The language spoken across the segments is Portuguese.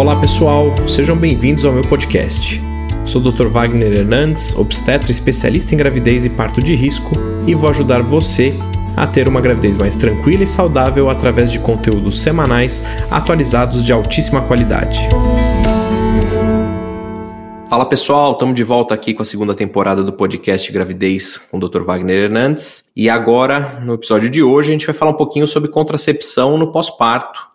Olá pessoal, sejam bem-vindos ao meu podcast. Sou o Dr. Wagner Hernandes, obstetra especialista em gravidez e parto de risco, e vou ajudar você a ter uma gravidez mais tranquila e saudável através de conteúdos semanais atualizados de altíssima qualidade. Fala pessoal, estamos de volta aqui com a segunda temporada do podcast Gravidez com o Dr. Wagner Hernandes. E agora, no episódio de hoje, a gente vai falar um pouquinho sobre contracepção no pós-parto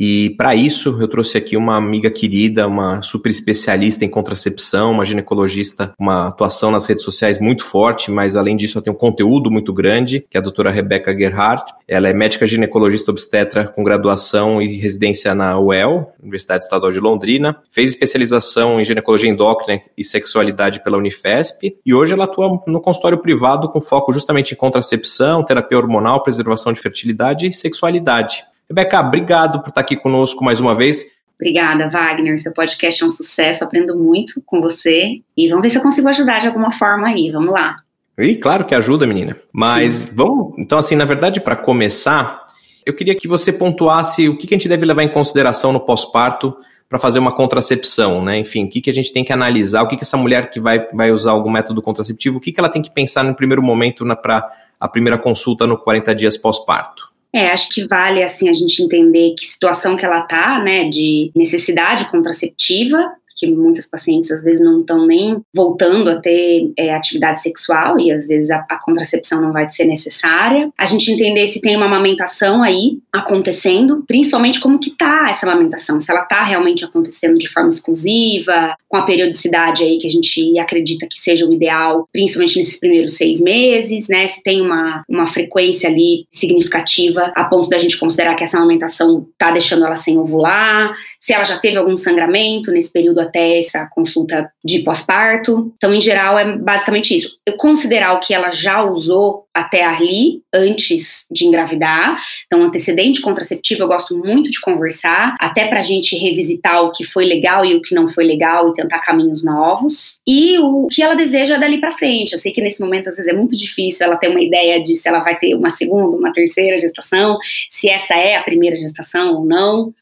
e para isso, eu trouxe aqui uma amiga querida, uma super especialista em contracepção, uma ginecologista, uma atuação nas redes sociais muito forte, mas além disso, ela tem um conteúdo muito grande, que é a doutora Rebeca Gerhardt. Ela é médica ginecologista obstetra com graduação e residência na UEL, Universidade Estadual de Londrina. Fez especialização em ginecologia endócrina e sexualidade pela Unifesp. E hoje ela atua no consultório privado com foco justamente em contracepção, terapia hormonal, preservação de fertilidade e sexualidade. Rebeca, obrigado por estar aqui conosco mais uma vez. Obrigada, Wagner. Seu podcast é um sucesso, aprendo muito com você. E vamos ver se eu consigo ajudar de alguma forma aí. Vamos lá. E claro que ajuda, menina. Mas Sim. vamos. Então, assim, na verdade, para começar, eu queria que você pontuasse o que, que a gente deve levar em consideração no pós-parto para fazer uma contracepção, né? Enfim, o que, que a gente tem que analisar, o que, que essa mulher que vai, vai usar algum método contraceptivo, o que, que ela tem que pensar no primeiro momento para a primeira consulta no 40 dias pós-parto? É, acho que vale assim a gente entender que situação que ela tá, né, de necessidade contraceptiva, que muitas pacientes às vezes não estão nem voltando a ter é, atividade sexual e às vezes a, a, contracepção não vai ser necessária. A gente entender se tem uma amamentação aí acontecendo, principalmente como que tá essa amamentação, se ela tá realmente acontecendo de forma exclusiva, com a periodicidade aí que a gente acredita que seja o ideal, principalmente nesses primeiros seis meses, né? Se tem uma, uma frequência ali significativa a ponto da gente considerar que essa amamentação tá deixando ela sem ovular, se ela já teve algum sangramento nesse período até essa consulta de pós-parto. Então, em geral, é basicamente isso. Eu considerar o que ela já usou até ali, antes de engravidar. Então, antecedente contraceptivo, eu gosto muito de conversar, até para a gente revisitar o que foi legal e o que não foi legal e tentar caminhos novos. E o que ela deseja dali para frente. Eu sei que nesse momento, às vezes, é muito difícil ela ter uma ideia de se ela vai ter uma segunda, uma terceira gestação, se essa é a primeira gestação ou não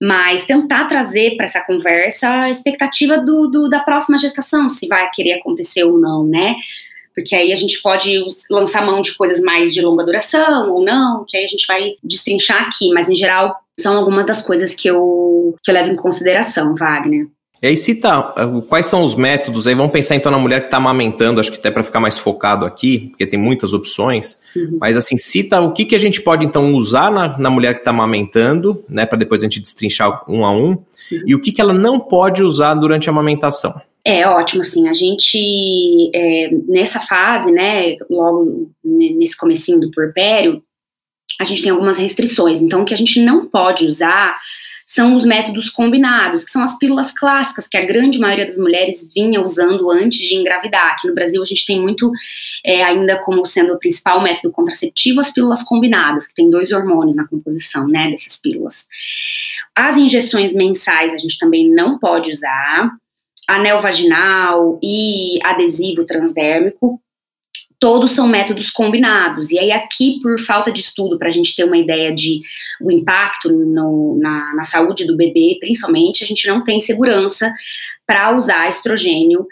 mas tentar trazer para essa conversa a expectativa do, do, da próxima gestação, se vai querer acontecer ou não, né? Porque aí a gente pode lançar mão de coisas mais de longa duração ou não, que aí a gente vai destrinchar aqui, mas em geral são algumas das coisas que eu, que eu levo em consideração, Wagner. E aí cita uh, quais são os métodos, aí vamos pensar então na mulher que está amamentando, acho que até para ficar mais focado aqui, porque tem muitas opções, uhum. mas assim, cita o que, que a gente pode então usar na, na mulher que está amamentando, né, para depois a gente destrinchar um a um, uhum. e o que, que ela não pode usar durante a amamentação. É ótimo, assim, a gente, é, nessa fase, né, logo nesse comecinho do puerpério, a gente tem algumas restrições, então o que a gente não pode usar são os métodos combinados, que são as pílulas clássicas que a grande maioria das mulheres vinha usando antes de engravidar. Aqui no Brasil a gente tem muito é, ainda como sendo o principal método contraceptivo as pílulas combinadas, que tem dois hormônios na composição, né, dessas pílulas. As injeções mensais a gente também não pode usar, anel vaginal e adesivo transdérmico, todos são métodos combinados. E aí, aqui, por falta de estudo, para a gente ter uma ideia de o impacto no, na, na saúde do bebê, principalmente, a gente não tem segurança para usar estrogênio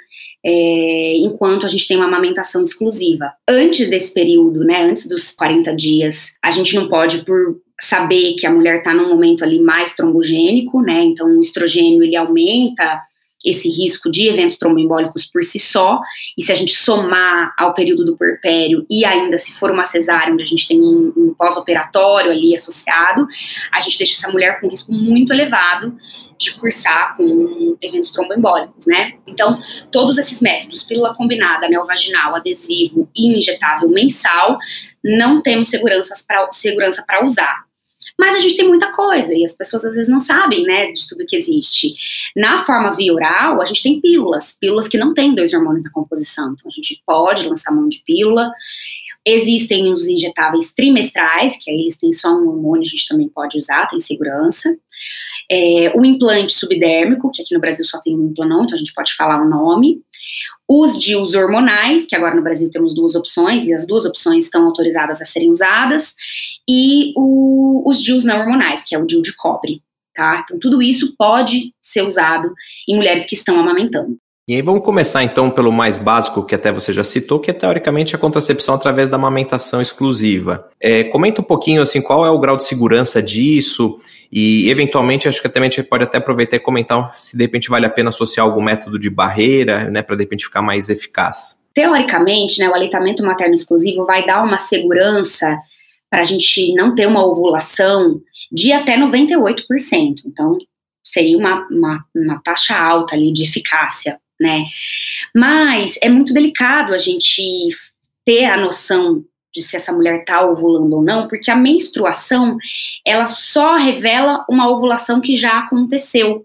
é, enquanto a gente tem uma amamentação exclusiva. Antes desse período, né, antes dos 40 dias, a gente não pode, por saber que a mulher está num momento ali mais trombogênico, né, então o estrogênio ele aumenta esse risco de eventos tromboembólicos por si só, e se a gente somar ao período do puerpério e ainda se for uma cesárea, onde a gente tem um, um pós-operatório ali associado, a gente deixa essa mulher com risco muito elevado de cursar com eventos tromboembólicos, né? Então, todos esses métodos, pílula combinada, neovaginal, adesivo e injetável mensal, não temos segurança para usar. Mas a gente tem muita coisa e as pessoas às vezes não sabem, né, de tudo que existe. Na forma via oral, a gente tem pílulas, pílulas que não têm dois hormônios na composição. Então a gente pode lançar mão de pílula. Existem os injetáveis trimestrais, que aí eles têm só um hormônio, a gente também pode usar, tem segurança. É, o implante subdérmico, que aqui no Brasil só tem um implanon, então a gente pode falar o nome. Os DIUs hormonais, que agora no Brasil temos duas opções, e as duas opções estão autorizadas a serem usadas. E o, os DIUs não hormonais, que é o DIU de cobre tá? Então, tudo isso pode ser usado em mulheres que estão amamentando. E aí vamos começar então pelo mais básico, que até você já citou, que é teoricamente a contracepção através da amamentação exclusiva. É, comenta um pouquinho assim, qual é o grau de segurança disso e eventualmente acho que também a gente pode até aproveitar e comentar se de repente vale a pena associar algum método de barreira, né, para de repente ficar mais eficaz. Teoricamente, né, o aleitamento materno exclusivo vai dar uma segurança para a gente não ter uma ovulação de até 98%. Então, seria uma, uma, uma taxa alta ali de eficácia né? Mas é muito delicado a gente ter a noção de se essa mulher está ovulando ou não, porque a menstruação ela só revela uma ovulação que já aconteceu.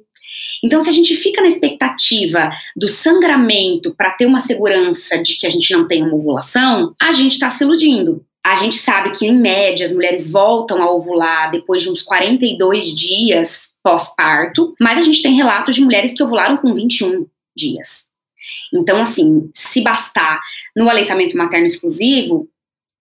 Então, se a gente fica na expectativa do sangramento para ter uma segurança de que a gente não tem uma ovulação, a gente está se iludindo. A gente sabe que, em média, as mulheres voltam a ovular depois de uns 42 dias pós-parto, mas a gente tem relatos de mulheres que ovularam com 21 dias. Então, assim, se bastar no aleitamento materno exclusivo,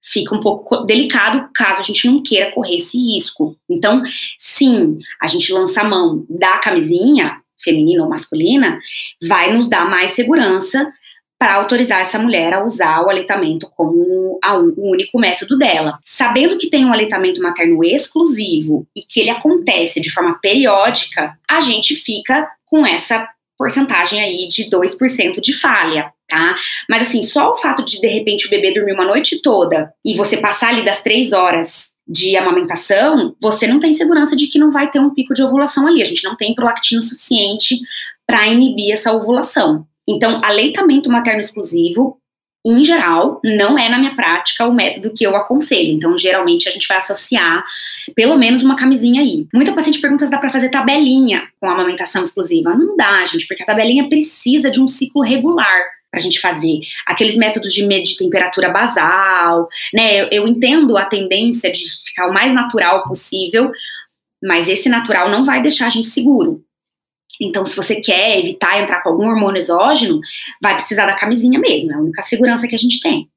fica um pouco delicado caso a gente não queira correr esse risco. Então, sim, a gente lança a mão da camisinha, feminina ou masculina, vai nos dar mais segurança para autorizar essa mulher a usar o aleitamento como a, o único método dela. Sabendo que tem um aleitamento materno exclusivo e que ele acontece de forma periódica, a gente fica com essa porcentagem aí de 2% de falha, tá? Mas assim, só o fato de de repente o bebê dormir uma noite toda e você passar ali das três horas de amamentação, você não tem segurança de que não vai ter um pico de ovulação ali. A gente não tem prolactina suficiente para inibir essa ovulação. Então, aleitamento materno exclusivo em geral, não é na minha prática o método que eu aconselho. Então, geralmente, a gente vai associar pelo menos uma camisinha aí. Muita paciente pergunta se dá para fazer tabelinha com amamentação exclusiva. Não dá, gente, porque a tabelinha precisa de um ciclo regular para a gente fazer. Aqueles métodos de medir temperatura basal, né? Eu, eu entendo a tendência de ficar o mais natural possível, mas esse natural não vai deixar a gente seguro. Então, se você quer evitar entrar com algum hormônio exógeno, vai precisar da camisinha mesmo, é a única segurança que a gente tem.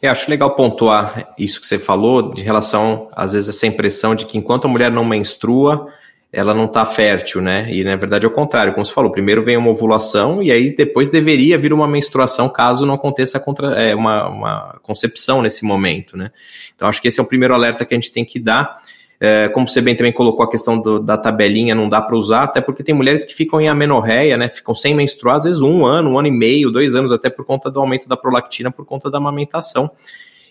Eu acho legal pontuar isso que você falou, de relação, às vezes, essa impressão de que enquanto a mulher não menstrua, ela não está fértil, né? E na verdade é o contrário, como você falou, primeiro vem uma ovulação e aí depois deveria vir uma menstruação caso não aconteça contra, é, uma, uma concepção nesse momento, né? Então acho que esse é o primeiro alerta que a gente tem que dar. É, como você bem também colocou a questão do, da tabelinha, não dá para usar, até porque tem mulheres que ficam em amenorreia, né? Ficam sem menstruar, às vezes um ano, um ano e meio, dois anos, até por conta do aumento da prolactina, por conta da amamentação.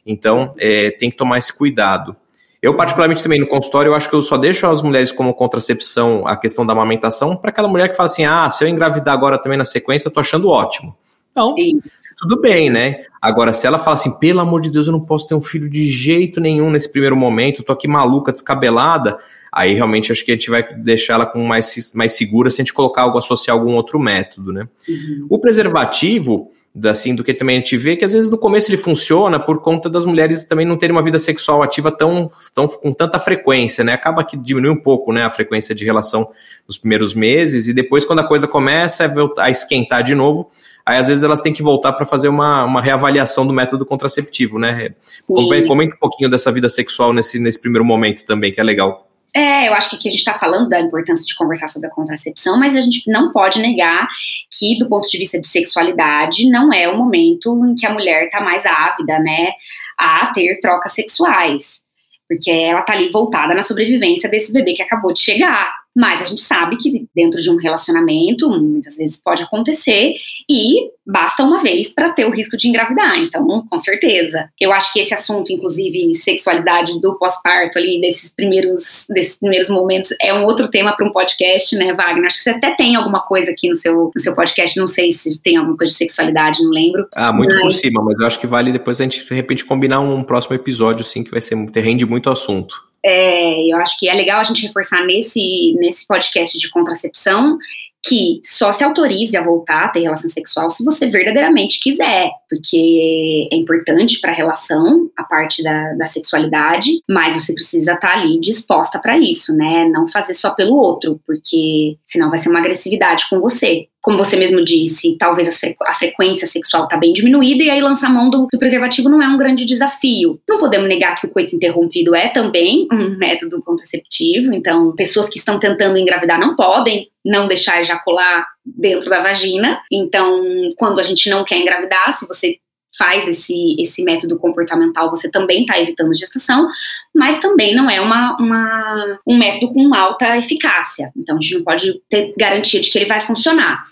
Então, é, tem que tomar esse cuidado. Eu, particularmente, também no consultório, eu acho que eu só deixo as mulheres como contracepção a questão da amamentação para aquela mulher que fala assim: ah, se eu engravidar agora também na sequência, eu tô achando ótimo. Então, Isso. tudo bem, né? Agora, se ela fala assim, pelo amor de Deus, eu não posso ter um filho de jeito nenhum nesse primeiro momento, eu tô aqui maluca, descabelada, aí realmente acho que a gente vai deixar ela com mais, mais segura se a gente colocar algo, associar algum outro método, né? Uhum. O preservativo, assim, do que também a gente vê, que às vezes no começo ele funciona por conta das mulheres também não terem uma vida sexual ativa tão, tão com tanta frequência, né? Acaba que diminui um pouco, né, a frequência de relação nos primeiros meses, e depois quando a coisa começa a esquentar de novo, aí às vezes elas têm que voltar para fazer uma, uma reavaliação do método contraceptivo, né? Comenta um pouquinho dessa vida sexual nesse, nesse primeiro momento também, que é legal. É, eu acho que aqui a gente está falando da importância de conversar sobre a contracepção, mas a gente não pode negar que, do ponto de vista de sexualidade, não é o momento em que a mulher está mais ávida, né, a ter trocas sexuais. Porque ela está ali voltada na sobrevivência desse bebê que acabou de chegar. Mas a gente sabe que dentro de um relacionamento, muitas vezes pode acontecer e basta uma vez para ter o risco de engravidar. Então, com certeza. Eu acho que esse assunto, inclusive sexualidade do pós-parto ali, desses primeiros, desses primeiros momentos, é um outro tema para um podcast, né, Wagner? Acho que você até tem alguma coisa aqui no seu, no seu podcast, não sei se tem alguma coisa de sexualidade, não lembro. Ah, muito mas... por cima, mas eu acho que vale depois a gente, de repente, combinar um próximo episódio, sim, que vai ser, rende muito assunto. É, eu acho que é legal a gente reforçar nesse, nesse podcast de contracepção que só se autorize a voltar a ter relação sexual se você verdadeiramente quiser, porque é importante para a relação, a parte da, da sexualidade, mas você precisa estar tá ali disposta para isso, né? Não fazer só pelo outro, porque senão vai ser uma agressividade com você. Como você mesmo disse, talvez a, frequ a frequência sexual está bem diminuída, e aí lançar mão do, do, preservativo não é um grande desafio. Não podemos negar que o coito interrompido é também um método contraceptivo, então pessoas que estão tentando engravidar não podem não deixar ejacular dentro da vagina. Então, quando a gente não quer engravidar, se você faz esse, esse método comportamental, você também está evitando gestação, mas também não é uma, uma, um método com alta eficácia. Então, a gente não pode ter garantia de que ele vai funcionar.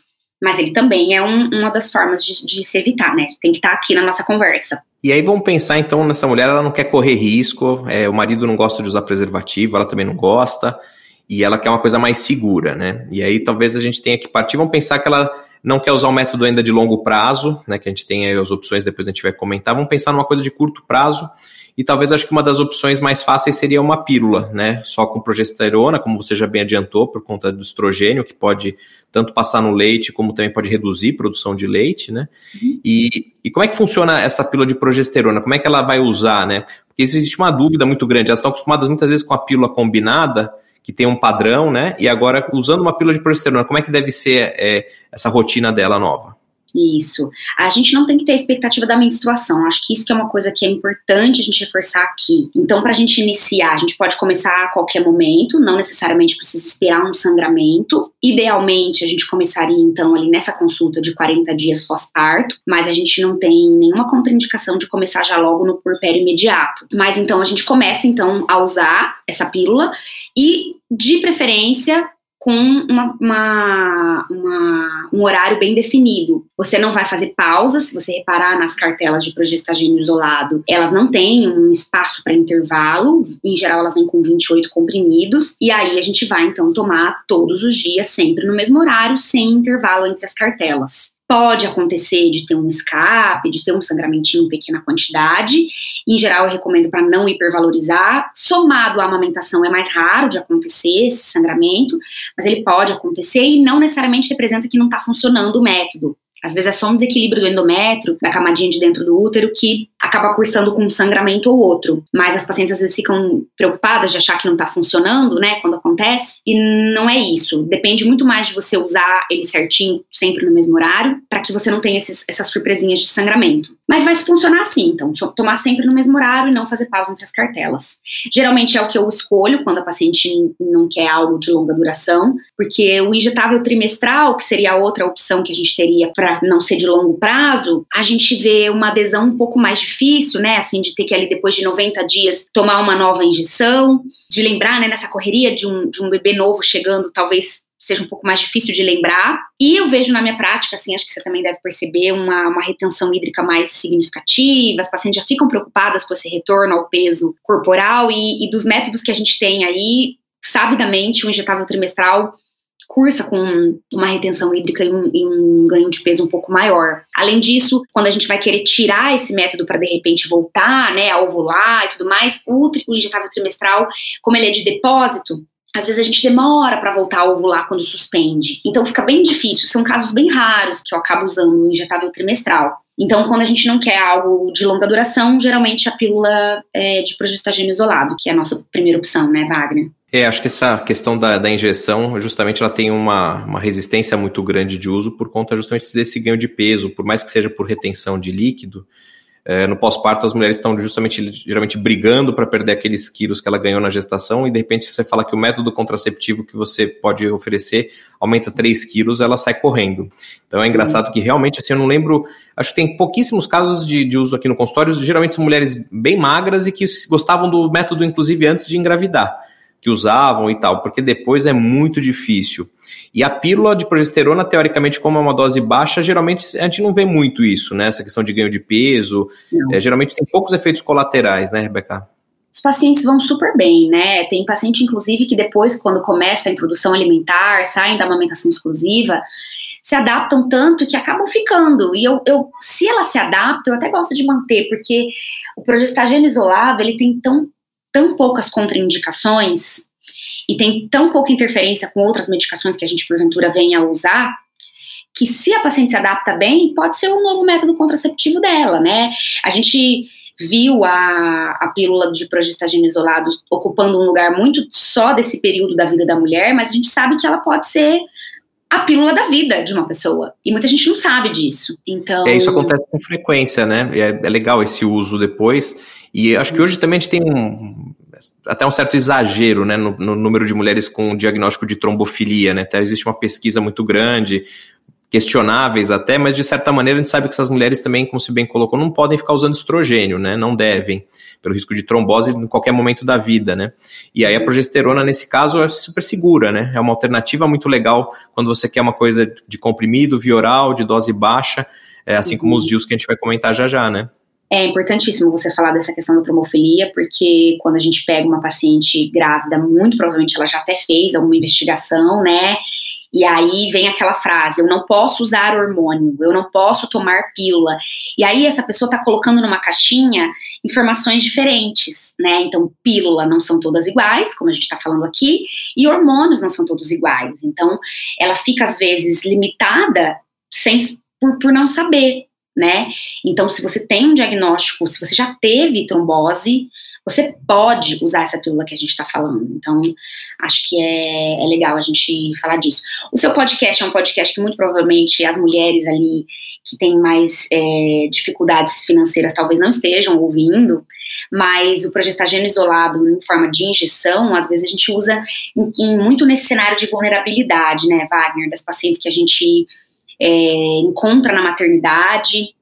Mas ele também é um, uma das formas de, de, se evitar, né? Tem que estar tá aqui na nossa conversa. E aí vamos pensar então nessa mulher, ela não quer correr risco, é, o marido não gosta de usar preservativo, ela também não gosta, e ela quer uma coisa mais segura, né? E aí talvez a gente tenha que partir, vamos pensar que ela não quer usar um método ainda de longo prazo, né, que a gente tem aí as opções, depois a gente vai comentar, vamos pensar numa coisa de curto prazo, e talvez acho que uma das opções mais fáceis seria uma pílula, né, só com progesterona, como você já bem adiantou, por conta do estrogênio, que pode tanto passar no leite, como também pode reduzir a produção de leite, né, uhum. e, e como é que funciona essa pílula de progesterona, como é que ela vai usar, né, porque existe uma dúvida muito grande, elas estão acostumadas muitas vezes com a pílula combinada, que tem um padrão, né? E agora, usando uma pílula de progesterona, como é que deve ser é, essa rotina dela nova? Isso. A gente não tem que ter a expectativa da menstruação. Acho que isso que é uma coisa que é importante a gente reforçar aqui. Então, para a gente iniciar, a gente pode começar a qualquer momento, não necessariamente precisa esperar um sangramento. Idealmente, a gente começaria, então, ali nessa consulta de 40 dias pós-parto, mas a gente não tem nenhuma contraindicação de começar já logo no puerpério imediato. Mas então, a gente começa, então, a usar essa pílula e, de preferência, com uma, uma, uma, um horário bem definido. Você não vai fazer pausa, se você reparar nas cartelas de progestagênio isolado, elas não têm um espaço para intervalo, em geral elas vêm com 28 comprimidos, e aí a gente vai então tomar todos os dias, sempre no mesmo horário, sem intervalo entre as cartelas. Pode acontecer de ter um escape, de ter um sangramentinho em pequena quantidade. Em geral, eu recomendo para não hipervalorizar. Somado à amamentação, é mais raro de acontecer esse sangramento, mas ele pode acontecer e não necessariamente representa que não está funcionando o método. Às vezes é só um desequilíbrio do endométrio, da camadinha de dentro do útero, que acaba cursando com um sangramento ou outro. Mas as pacientes às vezes ficam preocupadas de achar que não está funcionando, né, quando acontece, e não é isso. Depende muito mais de você usar ele certinho, sempre no mesmo horário, para que você não tenha esses, essas surpresinhas de sangramento. Mas vai funcionar assim, então, tomar sempre no mesmo horário e não fazer pausa entre as cartelas. Geralmente é o que eu escolho quando a paciente não quer algo de longa duração, porque o injetável trimestral, que seria a outra opção que a gente teria para para não ser de longo prazo, a gente vê uma adesão um pouco mais difícil, né? Assim, de ter que ali depois de 90 dias tomar uma nova injeção, de lembrar, né, nessa correria de um, de um bebê novo chegando, talvez seja um pouco mais difícil de lembrar. E eu vejo na minha prática, assim, acho que você também deve perceber uma, uma retenção hídrica mais significativa, as pacientes já ficam preocupadas com esse retorno ao peso corporal e, e dos métodos que a gente tem aí, sabidamente, o injetável trimestral cursa com uma retenção hídrica e um, e um, ganho de peso um pouco maior. Além disso, quando a gente vai querer tirar esse método para de repente voltar, né, a ovular e tudo mais, o, o injetável trimestral, como ele é de depósito, às vezes a gente demora para voltar a ovular quando suspende. Então fica bem difícil. São casos bem raros que eu acabo usando o injetável trimestral. Então, quando a gente não quer algo de longa duração, geralmente a pílula é de progestagênio isolado, que é a nossa primeira opção, né, Wagner? É, acho que essa questão da, da injeção, justamente ela tem uma, uma resistência muito grande de uso por conta justamente desse ganho de peso, por mais que seja por retenção de líquido, é, no pós-parto as mulheres estão justamente, geralmente, brigando para perder aqueles quilos que ela ganhou na gestação. E de repente você fala que o método contraceptivo que você pode oferecer aumenta 3 quilos, ela sai correndo. Então é engraçado que realmente, assim, eu não lembro, acho que tem pouquíssimos casos de, de uso aqui no consultório, geralmente são mulheres bem magras e que gostavam do método, inclusive, antes de engravidar que usavam e tal, porque depois é muito difícil. E a pílula de progesterona, teoricamente, como é uma dose baixa, geralmente a gente não vê muito isso, né? Essa questão de ganho de peso. É, geralmente tem poucos efeitos colaterais, né, Rebeca? Os pacientes vão super bem, né? Tem paciente, inclusive, que depois, quando começa a introdução alimentar, saem da amamentação exclusiva, se adaptam tanto que acabam ficando. E eu, eu, se ela se adapta, eu até gosto de manter, porque o progestagênio isolado, ele tem tão tão poucas contraindicações e tem tão pouca interferência com outras medicações que a gente porventura venha a usar, que se a paciente se adapta bem, pode ser um novo método contraceptivo dela, né? A gente viu a, a pílula de progestagênio isolado ocupando um lugar muito só desse período da vida da mulher, mas a gente sabe que ela pode ser a pílula da vida de uma pessoa. E muita gente não sabe disso. Então. É, isso acontece com frequência, né? É, é legal esse uso depois. E acho que hoje também a gente tem um até um certo exagero né, no, no, número de mulheres com diagnóstico de trombofilia, né? Até existe uma pesquisa muito grande, questionáveis até, mas de certa maneira a gente sabe que essas mulheres também, como se bem colocou, não podem ficar usando estrogênio, né? Não devem, pelo risco de trombose em qualquer momento da vida, né? E aí a progesterona, nesse caso, é super segura, né? É uma alternativa muito legal quando você quer uma coisa de comprimido, via oral, de dose baixa, é, assim uhum. como os DIUs que a gente vai comentar já já, né? É importantíssimo você falar dessa questão da tromofilia, porque quando a gente pega uma paciente grávida, muito provavelmente ela já até fez alguma investigação, né? E aí vem aquela frase: eu não posso usar hormônio, eu não posso tomar pílula. E aí essa pessoa está colocando numa caixinha informações diferentes, né? Então, pílula não são todas iguais, como a gente está falando aqui, e hormônios não são todos iguais. Então, ela fica às vezes limitada sem, por, por não saber, né? Então, se você tem um diagnóstico, se você já teve trombose, você pode usar essa pílula que a gente está falando. Então, acho que é, é, legal a gente falar disso. O seu podcast é um podcast que muito provavelmente as mulheres ali que têm mais é, dificuldades financeiras talvez não estejam ouvindo, mas o progestageno isolado em forma de injeção, às vezes a gente usa em, em, muito nesse cenário de vulnerabilidade, né, Wagner, das pacientes que a gente é, encontra na maternidade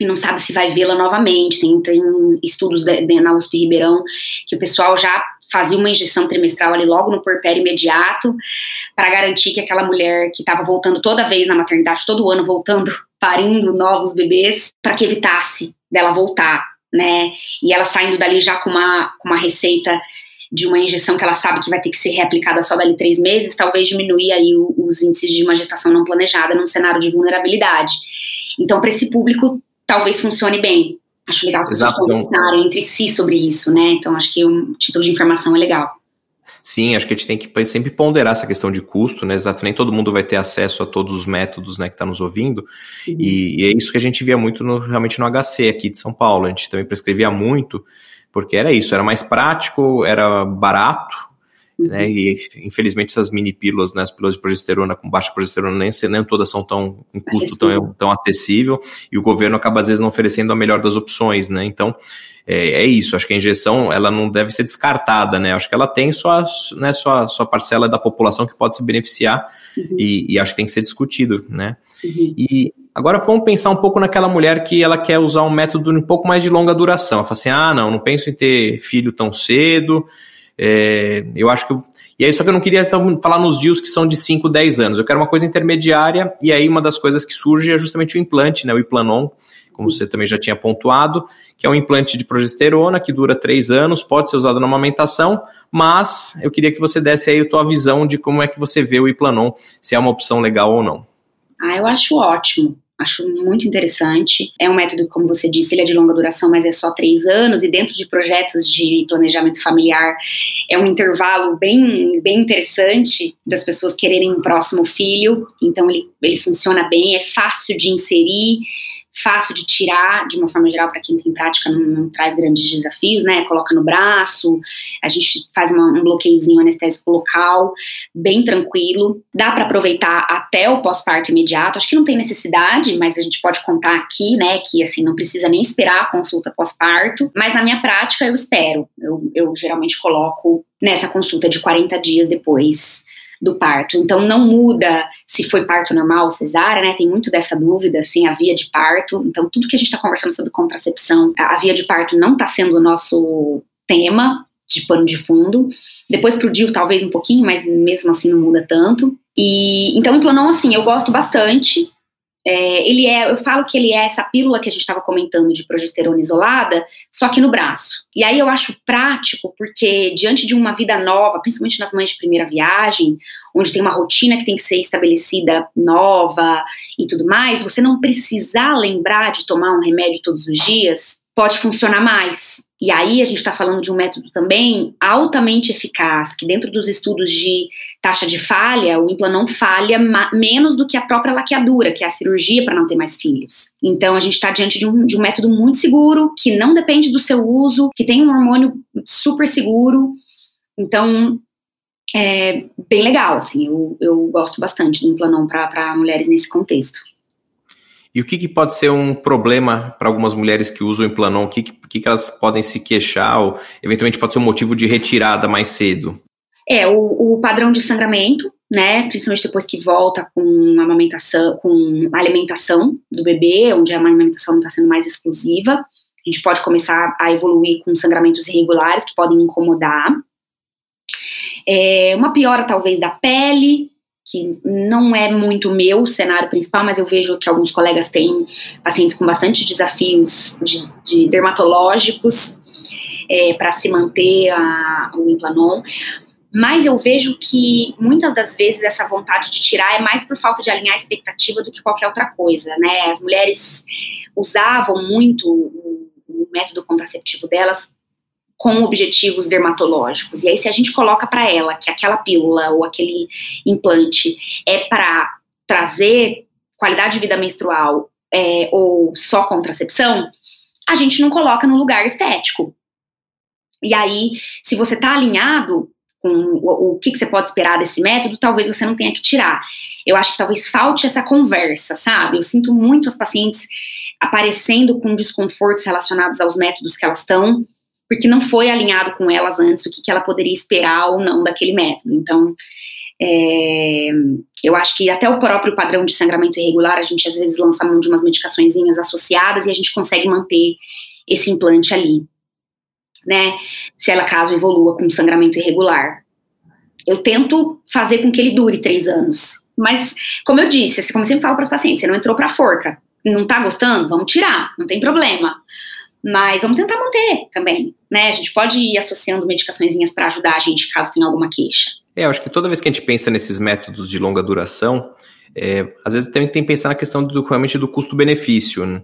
e não sabe se vai vê-la novamente. Tem, tem estudos de, de, na USP Ribeirão que o pessoal já fazia uma injeção trimestral ali logo no porpério imediato para garantir que aquela mulher que estava voltando toda vez na maternidade, todo ano voltando, parindo novos bebês, para que evitasse dela voltar, né? E ela saindo dali já com uma, com uma receita de uma injeção que ela sabe que vai ter que ser reaplicada só dali três meses, talvez diminuir aí os índices de uma gestação não planejada num cenário de vulnerabilidade. Então, para esse público, talvez funcione bem. Acho legal as pessoas conversarem entre si sobre isso, né? Então, acho que um título de informação é legal. Sim, acho que a gente tem que sempre ponderar essa questão de custo, né? Exato, nem todo mundo vai ter acesso a todos os métodos, né, que está nos ouvindo. E, e, é isso que a gente via muito no, realmente no HC aqui de São Paulo. A gente também prescrevia muito, porque era isso, era mais prático, era barato, né? Uhum. E infelizmente essas mini pílulas, né, as pílulas de progesterona com baixa progesterona, nem, nem todas são tão com custo tão, tão acessível, e o governo acaba às vezes não oferecendo a melhor das opções, né? Então, é, é, isso, acho que a injeção ela não deve ser descartada, né? Acho que ela tem sua, né, sua, sua parcela da população que pode se beneficiar uhum. e, e, acho que tem que ser discutido, né? Uhum. E agora vamos pensar um pouco naquela mulher que ela quer usar um método um pouco mais de longa duração. Ela fala assim: ah, não, não penso em ter filho tão cedo, é, eu acho que. E aí, só que eu não queria então, falar nos dias que são de 5, 10 anos. Eu quero uma coisa intermediária, e aí uma das coisas que surge é justamente o implante, né? O Iplanon, como você também já tinha pontuado, que é um implante de progesterona que dura 3 anos, pode ser usado na amamentação, mas eu queria que você desse aí a tua visão de como é que você vê o Iplanon, se é uma opção legal ou não. Ah, eu acho ótimo. Acho muito interessante. É um método, como você disse, ele é de longa duração, mas é só três anos, e dentro de projetos de planejamento familiar é um intervalo bem, bem interessante das pessoas quererem um próximo filho. Então, ele, ele funciona bem, é fácil de inserir fácil de tirar, de uma forma geral, para quem tem prática, não, não, traz grandes desafios, né? Coloca no braço, a gente faz uma, um bloqueiozinho anestésico local, bem tranquilo. Dá para aproveitar até o pós-parto imediato. Acho que não tem necessidade, mas a gente pode contar aqui, né? Que assim, não precisa nem esperar a consulta pós-parto. Mas na minha prática, eu espero. Eu, eu geralmente coloco nessa consulta de 40 dias depois do parto. Então não muda se foi parto normal ou cesárea, né? Tem muito dessa dúvida, assim, a via de parto. Então tudo que a gente está conversando sobre contracepção, a via de parto não está sendo o nosso tema de pano de fundo. Depois pro DIU talvez um pouquinho, mas mesmo assim não muda tanto. E então o Planon, assim, eu gosto bastante. É, ele é, eu falo que ele é essa pílula que a gente estava comentando de progesterona isolada, só que no braço. E aí eu acho prático, porque diante de uma vida nova, principalmente nas mães de primeira viagem, onde tem uma rotina que tem que ser estabelecida nova e tudo mais, você não precisar lembrar de tomar um remédio todos os dias, pode funcionar mais. E aí a gente está falando de um método também altamente eficaz, que dentro dos estudos de taxa de falha, o implante não falha menos do que a própria laqueadura, que é a cirurgia para não ter mais filhos. Então a gente está diante de um, de um método muito seguro, que não depende do seu uso, que tem um hormônio super seguro. Então é bem legal, assim, eu, eu gosto bastante do Implanon para mulheres nesse contexto. E o que, que pode ser um problema para algumas mulheres que usam o Implanon? O que, que, que, elas podem se queixar ou eventualmente pode ser um motivo de retirada mais cedo? É, o, o padrão de sangramento, né, principalmente depois que volta com amamentação, com alimentação do bebê, onde a alimentação não está sendo mais exclusiva. A gente pode começar a evoluir com sangramentos irregulares que podem incomodar. É, uma piora talvez da pele, que não é muito meu cenário principal, mas eu vejo que alguns colegas têm pacientes com bastante desafios de, de dermatológicos é, para se manter a, o implanon. Mas eu vejo que muitas das vezes essa vontade de tirar é mais por falta de alinhar a expectativa do que qualquer outra coisa, né? As mulheres usavam muito o, o método contraceptivo delas com objetivos dermatológicos. E aí, se a gente coloca para ela que aquela pílula ou aquele implante é para trazer qualidade de vida menstrual é, ou só contracepção, a gente não coloca no lugar estético. E aí, se você está alinhado com o, o que, que, você pode esperar desse método, talvez você não tenha que tirar. Eu acho que talvez falte essa conversa, sabe? Eu sinto muito as pacientes aparecendo com desconfortos relacionados aos métodos que elas estão porque não foi alinhado com elas antes o que, que ela poderia esperar ou não daquele método. Então, é, eu acho que até o próprio padrão de sangramento irregular, a gente às vezes lança mão de umas medicações associadas e a gente consegue manter esse implante ali, né? Se ela caso evolua com sangramento irregular. Eu tento fazer com que ele dure três anos. Mas, como eu disse, como eu sempre falo para os pacientes, você não entrou para a forca, não tá gostando? Vamos tirar, não tem problema. Mas vamos tentar manter também, né? A gente pode ir associando medicações para ajudar a gente caso tenha alguma queixa. É, eu acho que toda vez que a gente pensa nesses métodos de longa duração, é, às vezes também tem que pensar na questão do, realmente do custo-benefício, né?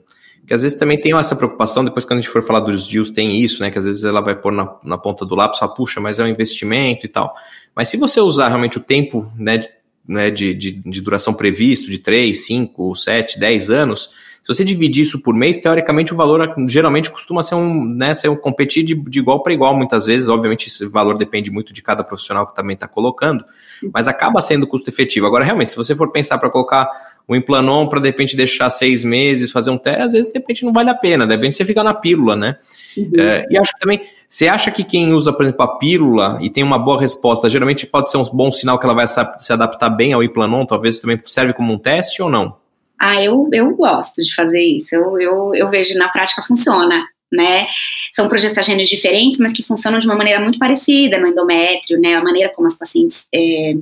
Às vezes também tem essa preocupação, depois quando a gente for falar dos deals, tem isso, né? Que às vezes ela vai pôr na, na ponta do lápis, fala, puxa, mas é um investimento e tal. Mas se você usar realmente o tempo, né, né de, de, de duração previsto, de 3, 5, 7, 10 anos, se você dividir isso por mês, teoricamente o valor geralmente costuma ser um, né, ser um competir de, de igual para igual muitas vezes. Obviamente esse valor depende muito de cada profissional que também está colocando, mas acaba sendo custo efetivo. Agora, realmente, se você for pensar para colocar o Implanon para de repente deixar seis meses, fazer um teste, às vezes de repente não vale a pena, de repente você fica na pílula, né? Uhum. É, e acho que também, você acha que quem usa, por exemplo, a pílula e tem uma boa resposta, geralmente pode ser um bom sinal que ela vai se adaptar bem ao Implanon, talvez também serve como um teste ou não? Ah, eu, eu gosto de fazer isso. Eu, eu, eu vejo na prática funciona. Né? São progestagênios diferentes, mas que funcionam de uma maneira muito parecida no endométrio, né? A maneira como as pacientes é,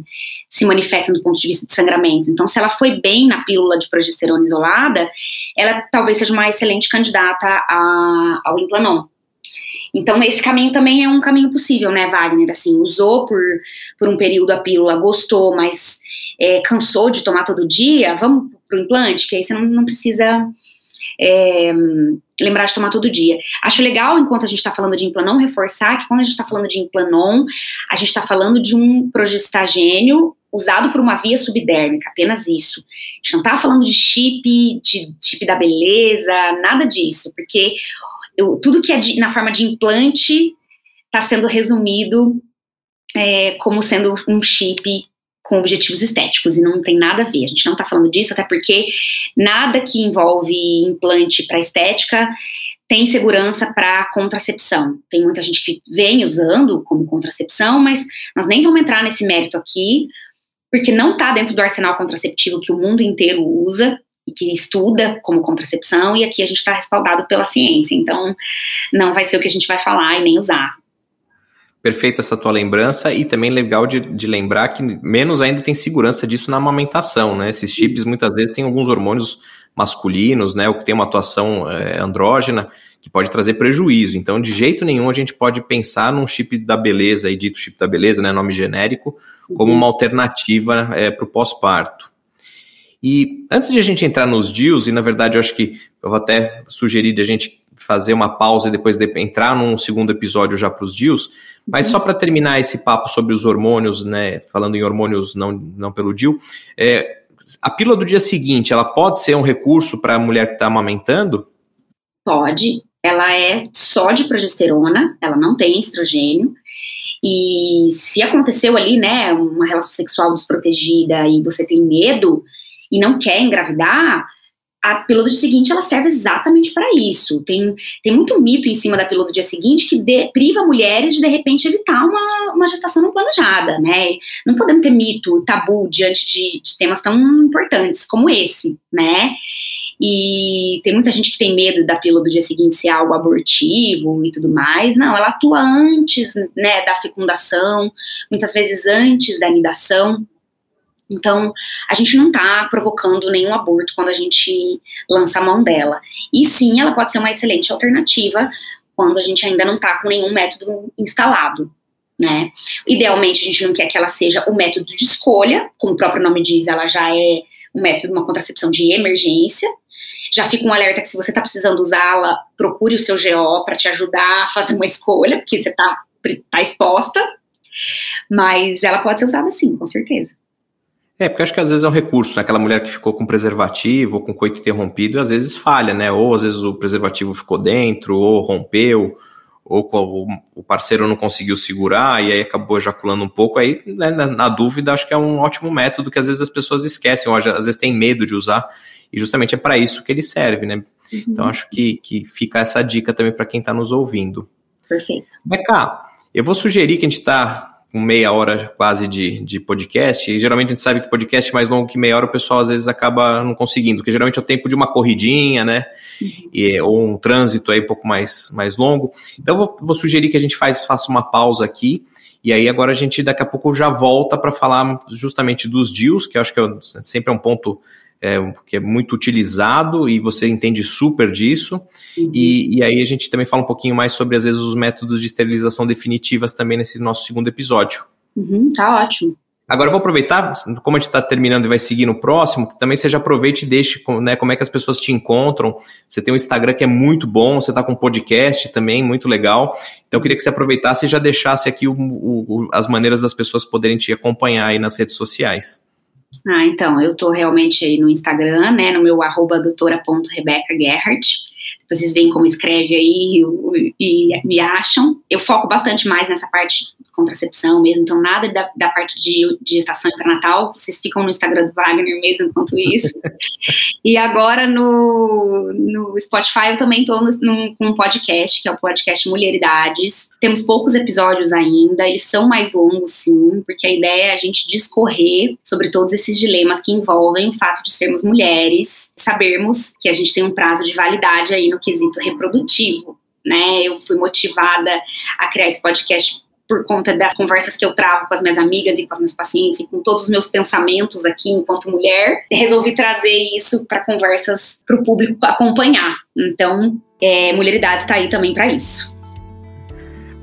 se manifestam do ponto de vista de sangramento. Então, se ela foi bem na pílula de progesterona isolada, ela talvez seja uma excelente candidata a, ao implanon. Então, esse caminho também é um caminho possível, né, Wagner? Assim, usou por, por um período a pílula, gostou, mas é, cansou de tomar todo dia, vamos para o implante, que aí você não, não precisa é, lembrar de tomar todo dia. Acho legal, enquanto a gente está falando de implanon, reforçar que quando a gente está falando de implanon, a gente está falando de um progestagênio usado por uma via subdérmica, apenas isso. A gente não está falando de chip, de chip da beleza, nada disso, porque eu, tudo que é de, na forma de implante está sendo resumido é, como sendo um chip com objetivos estéticos e não tem nada a ver. A gente não está falando disso, até porque nada que envolve implante para estética tem segurança para contracepção. Tem muita gente que vem usando como contracepção, mas nós nem vamos entrar nesse mérito aqui, porque não está dentro do arsenal contraceptivo que o mundo inteiro usa e que estuda como contracepção, e aqui a gente está respaldado pela ciência. Então, não vai ser o que a gente vai falar e nem usar. Perfeita essa tua lembrança e também legal de, de, lembrar que menos ainda tem segurança disso na amamentação, né? Esses chips muitas vezes têm alguns hormônios masculinos, né? Ou que tem uma atuação é, andrógena que pode trazer prejuízo. Então, de jeito nenhum a gente pode pensar num chip da beleza, aí dito chip da beleza, né? Nome genérico, como uma alternativa é, para o pós-parto. E antes de a gente entrar nos DIUs, e na verdade eu acho que eu vou até sugerir de a gente fazer uma pausa e depois de entrar num segundo episódio já para os DIUs, mas só para terminar esse papo sobre os hormônios, né, falando em hormônios não, não pelo DIU, é, a pílula do dia seguinte, ela pode ser um recurso para a mulher que está amamentando? Pode, ela é só de progesterona, ela não tem estrogênio. E se aconteceu ali, né, uma relação sexual desprotegida e você tem medo e não quer engravidar, a pílula do dia seguinte ela serve exatamente para isso. Tem, tem muito mito em cima da pílula do dia seguinte que de, priva mulheres de de repente evitar uma, uma gestação não planejada, né? Não podemos ter mito, tabu diante de, de temas tão importantes como esse, né? E tem muita gente que tem medo da pílula do dia seguinte ser algo abortivo e tudo mais. Não, ela atua antes, né, da fecundação, muitas vezes antes da anidação. Então, a gente não está provocando nenhum aborto quando a gente lança a mão dela. E sim, ela pode ser uma excelente alternativa quando a gente ainda não está com nenhum método instalado. Né? Idealmente, a gente não quer que ela seja o método de escolha, como o próprio nome diz, ela já é um método, uma contracepção de emergência. Já fica um alerta que se você está precisando usá-la, procure o seu GO para te ajudar a fazer uma escolha, porque você está tá exposta. Mas ela pode ser usada sim, com certeza. É, porque acho que às vezes é um recurso, né? Aquela mulher que ficou com preservativo ou com coito interrompido, às vezes falha, né? Ou às vezes o preservativo ficou dentro, ou rompeu, ou o parceiro não conseguiu segurar e aí acabou ejaculando um pouco. Aí, né, na, na, dúvida, acho que é um ótimo método que às vezes as pessoas esquecem, ou às vezes tem medo de usar, e justamente é para isso que ele serve, né? Uhum. Então acho que, que fica essa dica também para quem está nos ouvindo. Perfeito. Beca, eu vou sugerir que a gente está com meia hora quase de, de podcast, e geralmente a gente sabe que podcast mais longo que meia hora o pessoal às vezes acaba não conseguindo, porque geralmente é o tempo de uma corridinha, né? Uhum. E, ou um trânsito aí um pouco mais, mais longo. Então vou, vou sugerir que a gente faz, faça uma pausa aqui, e aí agora a gente daqui a pouco já volta para falar justamente dos deals, que eu acho que é, sempre é um ponto é, que é muito utilizado e você entende super disso. Uhum. E, e, aí a gente também fala um pouquinho mais sobre, às vezes, os métodos de esterilização definitivas também nesse nosso segundo episódio. Uhum, tá ótimo. Agora eu vou aproveitar, como a gente está terminando e vai seguir no próximo, que também seja aproveite e deixe né, como é que as pessoas te encontram. Você tem um Instagram que é muito bom, você está com um podcast também, muito legal. Então eu queria que você aproveitasse e já deixasse aqui o, o, as maneiras das pessoas poderem te acompanhar aí nas redes sociais. Ah, então, eu tô realmente aí no Instagram, né, no meu arroba doutora.rebecagerhardt. Vocês veem como escreve aí e, e me acham. Eu foco bastante mais nessa parte contracepção mesmo, então nada da, da parte de, de gestação e pré-natal, vocês ficam no Instagram do Wagner mesmo enquanto isso. e agora no, no Spotify eu também estou com um podcast, que é o podcast Mulheridades. Temos poucos episódios ainda, eles são mais longos sim, porque a ideia é a gente discorrer sobre todos esses dilemas que envolvem o fato de sermos mulheres, sabermos que a gente tem um prazo de validade aí no quesito reprodutivo. Né, eu fui motivada a criar esse podcast por conta das conversas que eu travo com as minhas amigas e com as minhas pacientes e com todos os meus pensamentos aqui enquanto mulher, resolvi trazer isso para conversas para o público acompanhar. Então, é, Mulheridade está aí também para isso.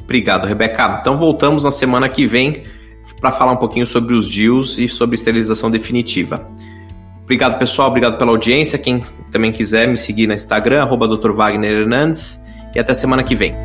Obrigado, Rebeca. Então voltamos na semana que vem para falar um pouquinho sobre os DIUs e sobre esterilização definitiva. Obrigado, pessoal. Obrigado pela audiência. Quem também quiser me seguir no Instagram, arroba Dr. Wagner Hernandes. E até semana que vem.